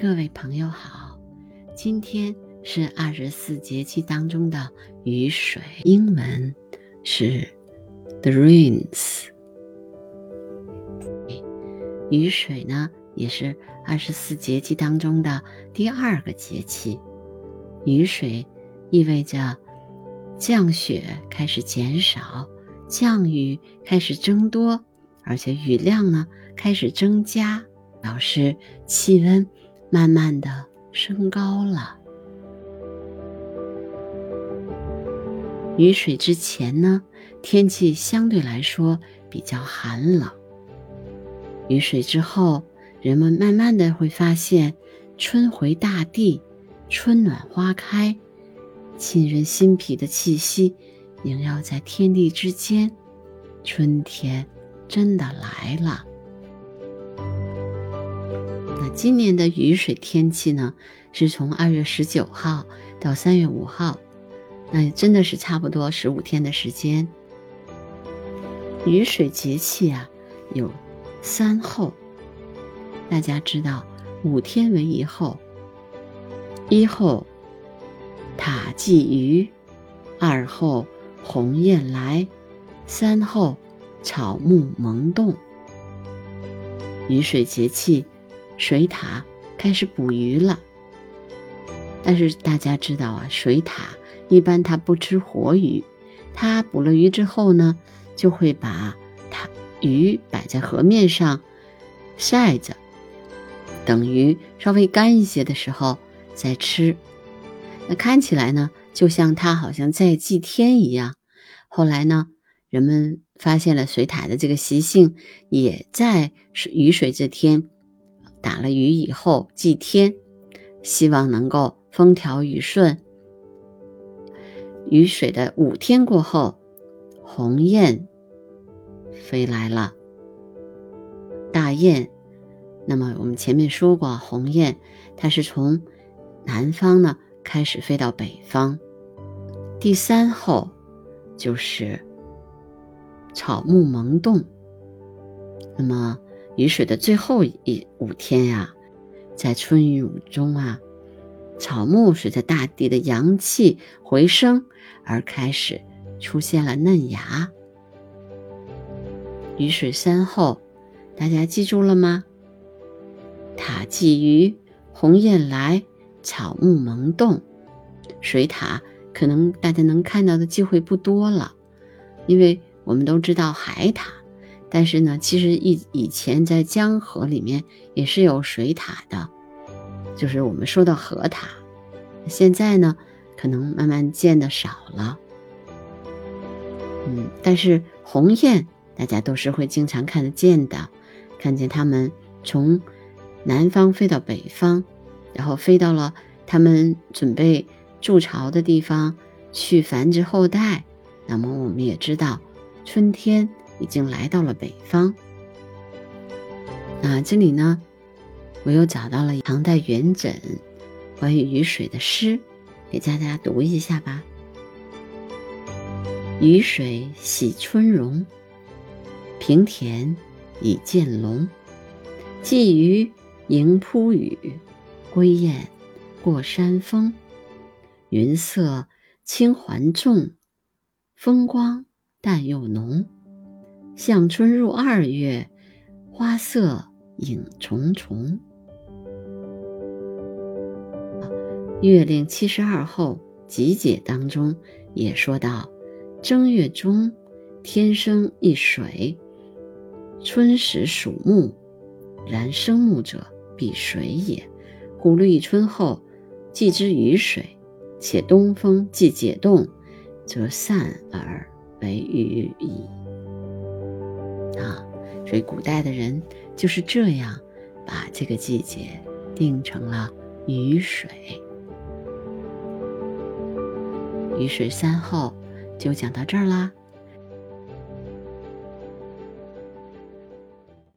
各位朋友好，今天是二十四节气当中的雨水，英文是 the rains。雨水呢，也是二十四节气当中的第二个节气。雨水意味着降雪开始减少，降雨开始增多，而且雨量呢开始增加，表示气温。慢慢的升高了。雨水之前呢，天气相对来说比较寒冷。雨水之后，人们慢慢的会发现，春回大地，春暖花开，沁人心脾的气息萦绕在天地之间，春天真的来了。那今年的雨水天气呢，是从二月十九号到三月五号，那真的是差不多十五天的时间。雨水节气啊，有三候，大家知道，五天为一候。一候塔祭鱼，二候鸿雁来，三候草木萌动。雨水节气。水獭开始捕鱼了，但是大家知道啊，水獭一般它不吃活鱼，它捕了鱼之后呢，就会把它鱼摆在河面上晒着，等鱼稍微干一些的时候再吃。那看起来呢，就像它好像在祭天一样。后来呢，人们发现了水獭的这个习性，也在雨水这天。打了雨以后祭天，希望能够风调雨顺。雨水的五天过后，鸿雁飞来了。大雁，那么我们前面说过，鸿雁它是从南方呢开始飞到北方。第三候就是草木萌动，那么。雨水的最后一五天呀，在春雨中啊，草木随着大地的阳气回升而开始出现了嫩芽。雨水三候，大家记住了吗？塔鲫鱼，鸿雁来，草木萌动。水獭可能大家能看到的机会不多了，因为我们都知道海獭。但是呢，其实以以前在江河里面也是有水獭的，就是我们说的河獭。现在呢，可能慢慢见的少了。嗯，但是鸿雁大家都是会经常看得见的，看见它们从南方飞到北方，然后飞到了它们准备筑巢的地方去繁殖后代。那么我们也知道，春天。已经来到了北方。那这里呢，我又找到了唐代元稹关于雨水的诗，给大家读一下吧。雨水洗春容，平田已见龙。鲫鱼迎扑雨，归雁过山峰。云色轻环重，风光淡又浓。向春入二月，花色影重重。月令七十二候集解当中也说到：正月中，天生一水，春时属木，然生木者必水也。故立春后，既之雨水，且东风既解冻，则散而为雨矣。所以古代的人就是这样把这个季节定成了雨水。雨水三候就讲到这儿啦。